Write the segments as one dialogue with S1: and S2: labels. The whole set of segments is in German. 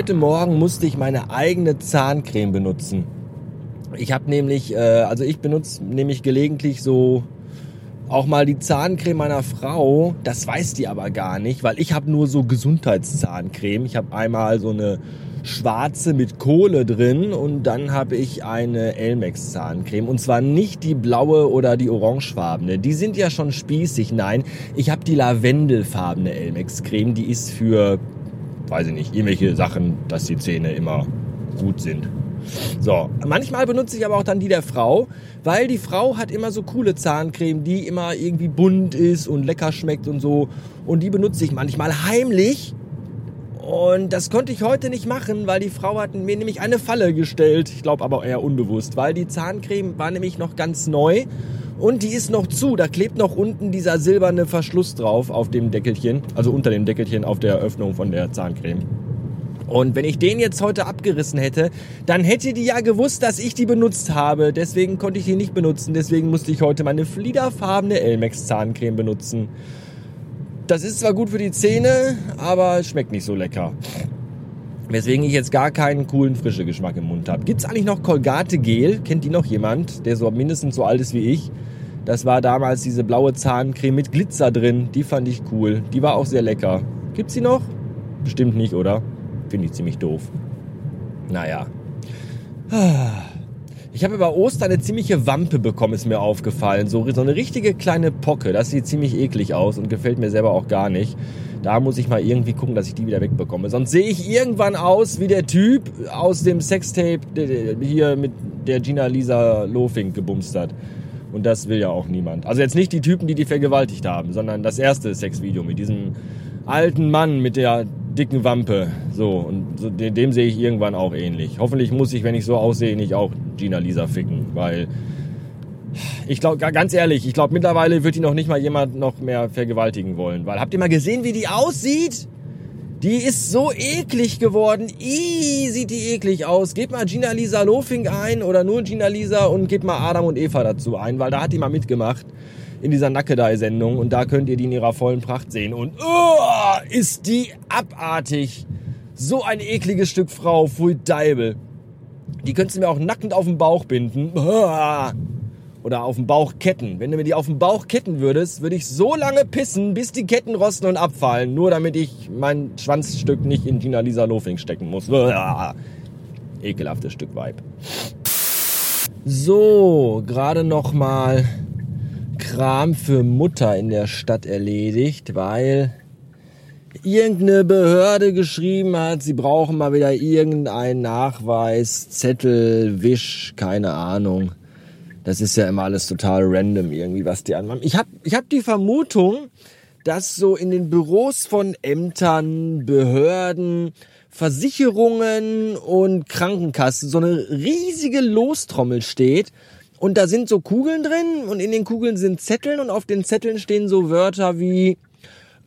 S1: heute Morgen musste ich meine eigene Zahncreme benutzen. Ich habe nämlich, äh, also ich benutze nämlich gelegentlich so auch mal die Zahncreme meiner Frau. Das weiß die aber gar nicht, weil ich habe nur so Gesundheitszahncreme. Ich habe einmal so eine schwarze mit Kohle drin und dann habe ich eine Elmex Zahncreme und zwar nicht die blaue oder die orangefarbene. Die sind ja schon spießig. Nein, ich habe die lavendelfarbene Elmex Creme, die ist für weiß ich nicht, irgendwelche Sachen, dass die Zähne immer gut sind. So, manchmal benutze ich aber auch dann die der Frau, weil die Frau hat immer so coole Zahncreme, die immer irgendwie bunt ist und lecker schmeckt und so. Und die benutze ich manchmal heimlich. Und das konnte ich heute nicht machen, weil die Frau hat mir nämlich eine Falle gestellt. Ich glaube aber eher unbewusst, weil die Zahncreme war nämlich noch ganz neu und die ist noch zu. Da klebt noch unten dieser silberne Verschluss drauf auf dem Deckelchen, also unter dem Deckelchen auf der Öffnung von der Zahncreme. Und wenn ich den jetzt heute abgerissen hätte, dann hätte die ja gewusst, dass ich die benutzt habe. Deswegen konnte ich die nicht benutzen. Deswegen musste ich heute meine fliederfarbene Elmex Zahncreme benutzen. Das ist zwar gut für die Zähne, aber schmeckt nicht so lecker. Weswegen ich jetzt gar keinen coolen frischen Geschmack im Mund habe. Gibt es eigentlich noch Colgate Gel? Kennt die noch jemand, der so mindestens so alt ist wie ich? Das war damals diese blaue Zahncreme mit Glitzer drin. Die fand ich cool. Die war auch sehr lecker. Gibt's die noch? Bestimmt nicht, oder? Finde ich ziemlich doof. Naja. Ich habe über Ostern eine ziemliche Wampe bekommen, ist mir aufgefallen. So, so eine richtige kleine Pocke. Das sieht ziemlich eklig aus und gefällt mir selber auch gar nicht. Da muss ich mal irgendwie gucken, dass ich die wieder wegbekomme. Sonst sehe ich irgendwann aus wie der Typ aus dem Sextape hier mit der Gina Lisa Lofing gebumst hat. Und das will ja auch niemand. Also jetzt nicht die Typen, die die vergewaltigt haben, sondern das erste Sexvideo mit diesem alten Mann mit der dicken Wampe. So, und so, dem, dem sehe ich irgendwann auch ähnlich. Hoffentlich muss ich, wenn ich so aussehe, nicht auch Gina Lisa ficken, weil ich glaube, ganz ehrlich, ich glaube, mittlerweile wird die noch nicht mal jemand noch mehr vergewaltigen wollen. Weil habt ihr mal gesehen, wie die aussieht? Die ist so eklig geworden. Ih, sieht die eklig aus. Gebt mal Gina Lisa Lofing ein oder nur Gina Lisa und gebt mal Adam und Eva dazu ein, weil da hat die mal mitgemacht in dieser Nackedei-Sendung und da könnt ihr die in ihrer vollen Pracht sehen. Und oh, ist die abartig. So ein ekliges Stück Frau, pfui Deibel. Die könntest du mir auch nackend auf den Bauch binden. Oder auf den Bauch ketten. Wenn du mir die auf den Bauch ketten würdest, würde ich so lange pissen, bis die Ketten rosten und abfallen. Nur damit ich mein Schwanzstück nicht in Gina Lisa Lofing stecken muss. Ekelhaftes Stück Weib. So, gerade noch mal Kram für Mutter in der Stadt erledigt, weil irgendeine Behörde geschrieben hat, sie brauchen mal wieder irgendeinen Nachweis, Zettel, Wisch, keine Ahnung. Das ist ja immer alles total random irgendwie, was die anmachen. Ich habe ich hab die Vermutung, dass so in den Büros von Ämtern, Behörden, Versicherungen und Krankenkassen so eine riesige Lostrommel steht und da sind so Kugeln drin und in den Kugeln sind Zetteln und auf den Zetteln stehen so Wörter wie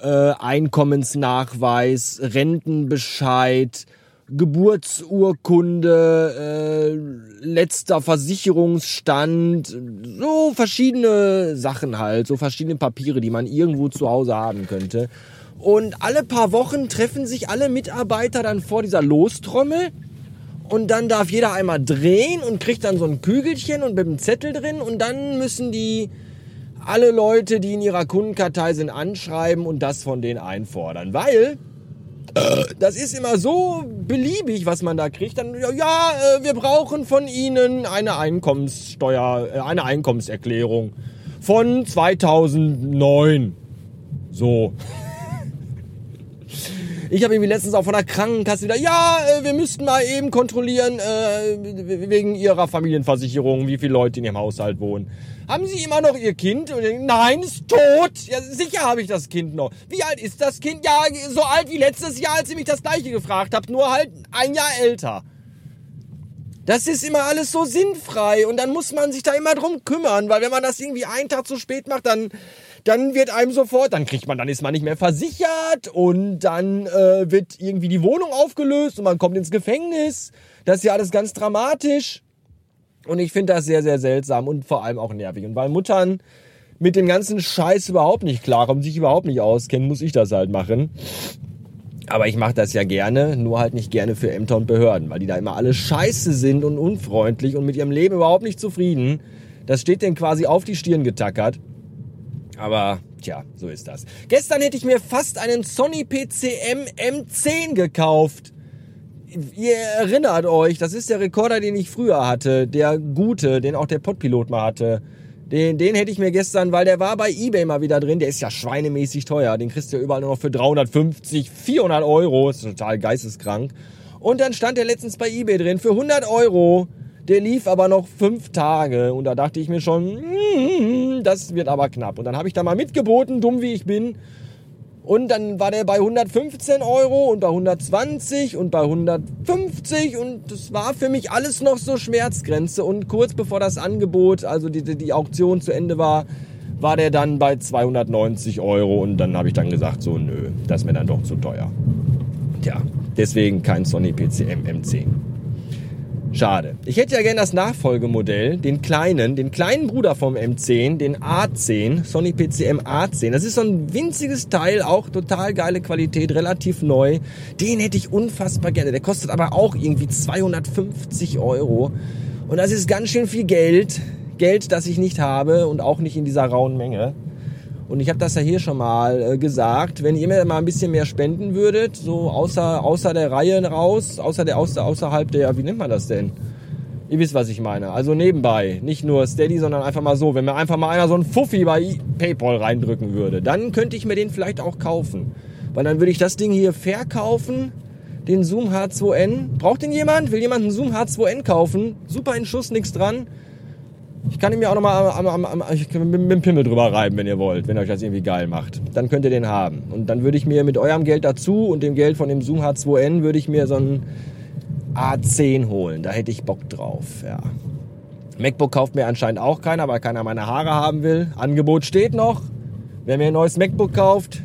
S1: äh, Einkommensnachweis, Rentenbescheid, Geburtsurkunde, äh, letzter Versicherungsstand, so verschiedene Sachen halt, so verschiedene Papiere, die man irgendwo zu Hause haben könnte. Und alle paar Wochen treffen sich alle Mitarbeiter dann vor dieser Lostrommel und dann darf jeder einmal drehen und kriegt dann so ein Kügelchen und mit einem Zettel drin und dann müssen die alle Leute, die in ihrer Kundenkartei sind, anschreiben und das von denen einfordern, weil das ist immer so beliebig, was man da kriegt. Dann ja, äh, wir brauchen von Ihnen eine Einkommenssteuer, äh, eine Einkommenserklärung von 2009. So. Ich habe irgendwie letztens auch von der Krankenkasse wieder, ja, äh, wir müssten mal eben kontrollieren, äh, wegen ihrer Familienversicherung, wie viele Leute in ihrem Haushalt wohnen. Haben Sie immer noch Ihr Kind? Nein, ist tot. Ja, sicher habe ich das Kind noch. Wie alt ist das Kind? Ja, so alt wie letztes Jahr, als Sie mich das gleiche gefragt habt, nur halt ein Jahr älter. Das ist immer alles so sinnfrei und dann muss man sich da immer drum kümmern, weil wenn man das irgendwie einen Tag zu spät macht, dann dann wird einem sofort, dann kriegt man, dann ist man nicht mehr versichert und dann äh, wird irgendwie die Wohnung aufgelöst und man kommt ins Gefängnis. Das ist ja alles ganz dramatisch. Und ich finde das sehr, sehr seltsam und vor allem auch nervig. Und weil Muttern mit dem ganzen Scheiß überhaupt nicht klarkommen, sich überhaupt nicht auskennen, muss ich das halt machen. Aber ich mache das ja gerne, nur halt nicht gerne für Ämter und Behörden, weil die da immer alle scheiße sind und unfreundlich und mit ihrem Leben überhaupt nicht zufrieden. Das steht denen quasi auf die Stirn getackert. Aber tja, so ist das. Gestern hätte ich mir fast einen Sony PCM M10 gekauft. Ihr erinnert euch, das ist der Rekorder, den ich früher hatte. Der gute, den auch der Podpilot mal hatte. Den, den hätte ich mir gestern, weil der war bei Ebay mal wieder drin. Der ist ja schweinemäßig teuer. Den kriegst du ja überall nur noch für 350, 400 Euro. Das ist total geisteskrank. Und dann stand der letztens bei Ebay drin für 100 Euro. Der lief aber noch fünf Tage und da dachte ich mir schon, mm, das wird aber knapp. Und dann habe ich da mal mitgeboten, dumm wie ich bin. Und dann war der bei 115 Euro und bei 120 und bei 150 und das war für mich alles noch so Schmerzgrenze. Und kurz bevor das Angebot, also die, die Auktion zu Ende war, war der dann bei 290 Euro und dann habe ich dann gesagt, so nö, das ist mir dann doch zu teuer. Tja, deswegen kein Sony PCM M10. Schade. Ich hätte ja gerne das Nachfolgemodell, den kleinen, den kleinen Bruder vom M10, den A10, Sony PCM A10. Das ist so ein winziges Teil, auch total geile Qualität, relativ neu. Den hätte ich unfassbar gerne. Der kostet aber auch irgendwie 250 Euro. Und das ist ganz schön viel Geld. Geld, das ich nicht habe und auch nicht in dieser rauen Menge. Und ich habe das ja hier schon mal äh, gesagt, wenn ihr mir mal ein bisschen mehr spenden würdet, so außer, außer der Reihe raus, außer der, außer, außerhalb der, wie nennt man das denn? Ihr wisst, was ich meine. Also nebenbei, nicht nur Steady, sondern einfach mal so. Wenn mir einfach mal einer so einen Fuffi bei PayPal reindrücken würde, dann könnte ich mir den vielleicht auch kaufen. Weil dann würde ich das Ding hier verkaufen, den Zoom H2N. Braucht den jemand? Will jemand einen Zoom H2N kaufen? Super in Schuss, nichts dran. Ich kann ihn mir auch nochmal am, am, am, mit, dem Pimmel drüber reiben, wenn ihr wollt, wenn euch das irgendwie geil macht. Dann könnt ihr den haben. Und dann würde ich mir mit eurem Geld dazu und dem Geld von dem Zoom H2N würde ich mir so einen A10 holen. Da hätte ich Bock drauf, ja. MacBook kauft mir anscheinend auch keiner, weil keiner meine Haare haben will. Angebot steht noch. Wer mir ein neues MacBook kauft,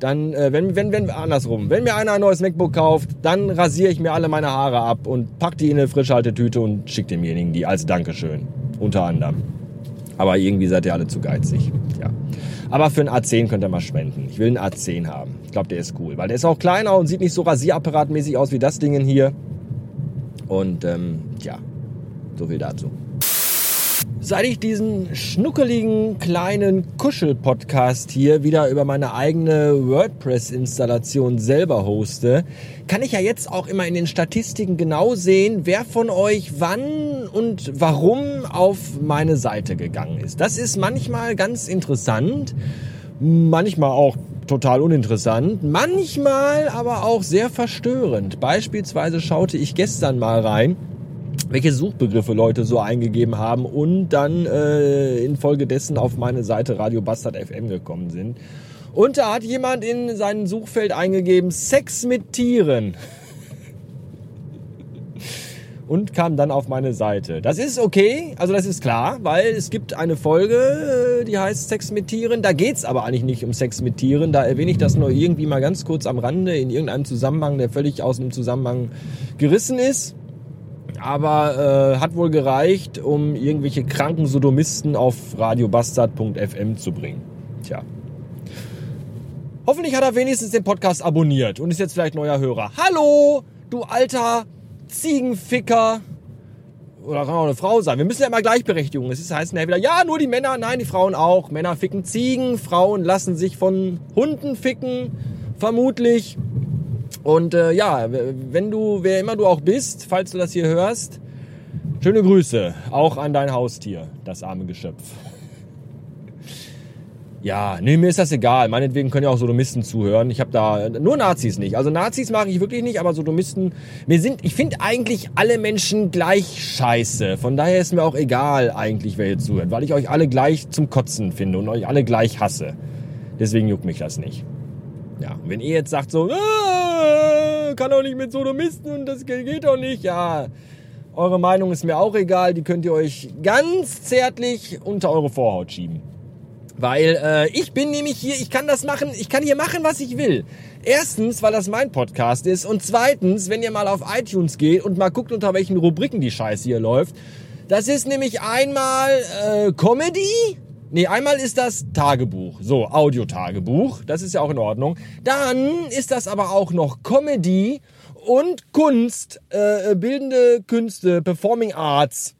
S1: dann, äh, wenn, wenn, wenn, andersrum, wenn mir einer ein neues MacBook kauft, dann rasiere ich mir alle meine Haare ab und pack die in eine Frischhaltetüte und schicke demjenigen die als Dankeschön. Unter anderem. Aber irgendwie seid ihr alle zu geizig. Ja. Aber für einen A10 könnt ihr mal spenden. Ich will einen A10 haben. Ich glaube, der ist cool. Weil der ist auch kleiner und sieht nicht so rasierapparatmäßig aus wie das Ding hier. Und ähm, ja, so viel dazu. Seit ich diesen schnuckeligen kleinen Kuschel-Podcast hier wieder über meine eigene WordPress-Installation selber hoste, kann ich ja jetzt auch immer in den Statistiken genau sehen, wer von euch wann und warum auf meine Seite gegangen ist. Das ist manchmal ganz interessant, manchmal auch total uninteressant, manchmal aber auch sehr verstörend. Beispielsweise schaute ich gestern mal rein welche Suchbegriffe Leute so eingegeben haben und dann äh, infolgedessen auf meine Seite Radio Bastard FM gekommen sind. Und da hat jemand in sein Suchfeld eingegeben Sex mit Tieren. und kam dann auf meine Seite. Das ist okay, also das ist klar, weil es gibt eine Folge, äh, die heißt Sex mit Tieren. Da geht's aber eigentlich nicht um Sex mit Tieren. Da erwähne ich das nur irgendwie mal ganz kurz am Rande in irgendeinem Zusammenhang, der völlig aus dem Zusammenhang gerissen ist aber äh, hat wohl gereicht, um irgendwelche kranken Sodomisten auf radiobastard.fm zu bringen. Tja. Hoffentlich hat er wenigstens den Podcast abonniert und ist jetzt vielleicht neuer Hörer. Hallo, du alter Ziegenficker. Oder kann auch eine Frau sein. Wir müssen ja immer Gleichberechtigung. Es heißt ja wieder, ja, nur die Männer, nein, die Frauen auch. Männer ficken Ziegen, Frauen lassen sich von Hunden ficken, vermutlich. Und äh, ja, wenn du, wer immer du auch bist, falls du das hier hörst, schöne Grüße auch an dein Haustier, das arme Geschöpf. Ja, nee, mir ist das egal. Meinetwegen können ja auch Sodomisten zuhören. Ich habe da nur Nazis nicht. Also Nazis mag ich wirklich nicht, aber Sodomisten, mir sind, ich finde eigentlich alle Menschen gleich scheiße. Von daher ist mir auch egal eigentlich, wer hier zuhört, weil ich euch alle gleich zum Kotzen finde und euch alle gleich hasse. Deswegen juckt mich das nicht. Ja, wenn ihr jetzt sagt so, ah, kann doch nicht mit Sodomisten und das geht doch nicht, ja, eure Meinung ist mir auch egal, die könnt ihr euch ganz zärtlich unter eure Vorhaut schieben. Weil äh, ich bin nämlich hier, ich kann das machen, ich kann hier machen, was ich will. Erstens, weil das mein Podcast ist und zweitens, wenn ihr mal auf iTunes geht und mal guckt, unter welchen Rubriken die Scheiße hier läuft. Das ist nämlich einmal äh, Comedy, Nee, einmal ist das Tagebuch, so Audiotagebuch, das ist ja auch in Ordnung. Dann ist das aber auch noch Comedy und Kunst, äh, bildende Künste, Performing Arts.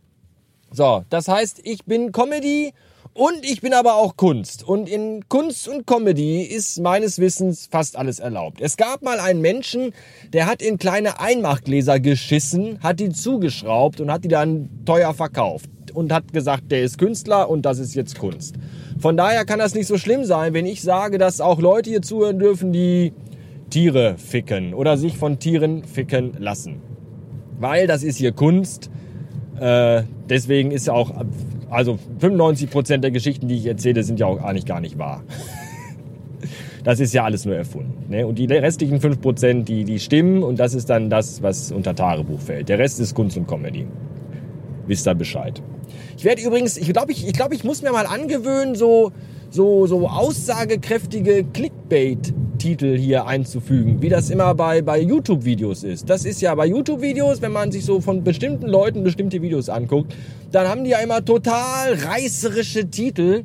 S1: So, das heißt, ich bin Comedy und ich bin aber auch Kunst. Und in Kunst und Comedy ist meines Wissens fast alles erlaubt. Es gab mal einen Menschen, der hat in kleine Einmachgläser geschissen, hat die zugeschraubt und hat die dann teuer verkauft und hat gesagt, der ist Künstler und das ist jetzt Kunst. Von daher kann das nicht so schlimm sein, wenn ich sage, dass auch Leute hier zuhören dürfen, die Tiere ficken oder sich von Tieren ficken lassen. Weil das ist hier Kunst. Äh, deswegen ist ja auch, also 95% der Geschichten, die ich erzähle, sind ja auch eigentlich gar nicht wahr. Das ist ja alles nur erfunden. Ne? Und die restlichen 5%, die, die stimmen und das ist dann das, was unter Tagebuch fällt. Der Rest ist Kunst und Comedy. Wisst ihr Bescheid. Ich werde übrigens, ich glaube, ich, ich, glaub, ich muss mir mal angewöhnen, so, so, so aussagekräftige Clickbait-Titel hier einzufügen, wie das immer bei, bei YouTube-Videos ist. Das ist ja bei YouTube-Videos, wenn man sich so von bestimmten Leuten bestimmte Videos anguckt, dann haben die ja immer total reißerische Titel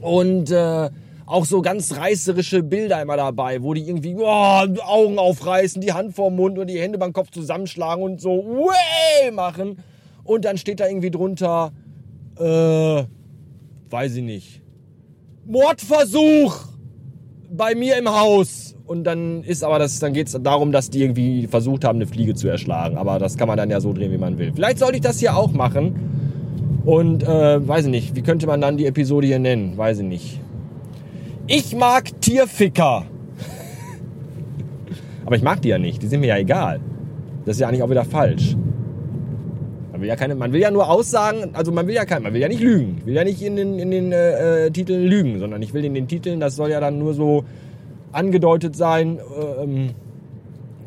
S1: und äh, auch so ganz reißerische Bilder immer dabei, wo die irgendwie oh, Augen aufreißen, die Hand vorm Mund und die Hände beim Kopf zusammenschlagen und so way machen. Und dann steht da irgendwie drunter, äh, weiß ich nicht, Mordversuch bei mir im Haus. Und dann ist aber das, dann geht es darum, dass die irgendwie versucht haben, eine Fliege zu erschlagen. Aber das kann man dann ja so drehen, wie man will. Vielleicht sollte ich das hier auch machen. Und äh, weiß ich nicht, wie könnte man dann die Episode hier nennen? Weiß ich nicht. Ich mag Tierficker. aber ich mag die ja nicht. Die sind mir ja egal. Das ist ja eigentlich auch wieder falsch. Man will ja keine, man will ja nur Aussagen, also man will ja kein, man will ja nicht lügen. Ich will ja nicht in den, in den äh, äh, Titeln lügen, sondern ich will in den Titeln, das soll ja dann nur so angedeutet sein, äh, ähm,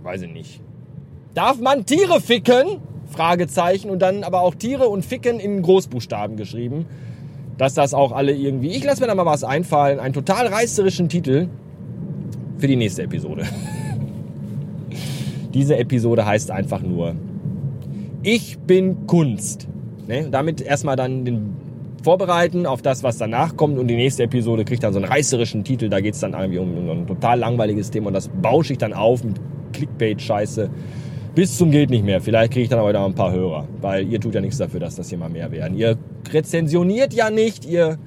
S1: weiß ich nicht. Darf man Tiere ficken? Fragezeichen und dann aber auch Tiere und Ficken in Großbuchstaben geschrieben. Dass das auch alle irgendwie. Ich lasse mir da mal was einfallen. Einen total reißerischen Titel für die nächste Episode. Diese Episode heißt einfach nur ich bin Kunst. Ne? Damit erstmal dann den vorbereiten auf das, was danach kommt. Und die nächste Episode kriegt dann so einen reißerischen Titel, da geht es dann irgendwie um, um, ein total langweiliges Thema. Und das bausche ich dann auf mit Clickbait-Scheiße. Bis zum geht nicht mehr. Vielleicht kriege ich dann aber wieder ein paar Hörer, weil ihr tut ja nichts dafür, dass das hier mal mehr werden. Ihr rezensioniert ja nicht, ihr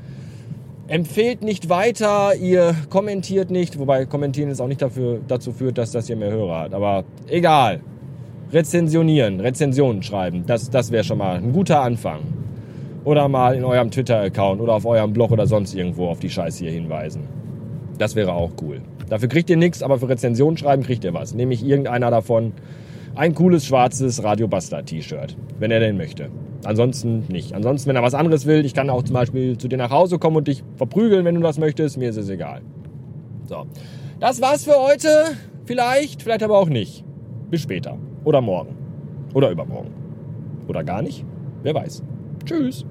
S1: empfehlt nicht weiter, ihr kommentiert nicht, wobei kommentieren jetzt auch nicht dafür, dazu führt, dass das hier mehr Hörer hat, aber egal rezensionieren, Rezensionen schreiben. Das, das wäre schon mal ein guter Anfang. Oder mal in eurem Twitter-Account oder auf eurem Blog oder sonst irgendwo auf die Scheiße hier hinweisen. Das wäre auch cool. Dafür kriegt ihr nichts, aber für Rezensionen schreiben kriegt ihr was. Nämlich irgendeiner davon ein cooles schwarzes Radio Bastard T-Shirt, wenn er denn möchte. Ansonsten nicht. Ansonsten, wenn er was anderes will, ich kann auch zum Beispiel zu dir nach Hause kommen und dich verprügeln, wenn du das möchtest. Mir ist es egal. So. Das war's für heute. Vielleicht, vielleicht aber auch nicht. Bis später. Oder morgen. Oder übermorgen. Oder gar nicht. Wer weiß. Tschüss.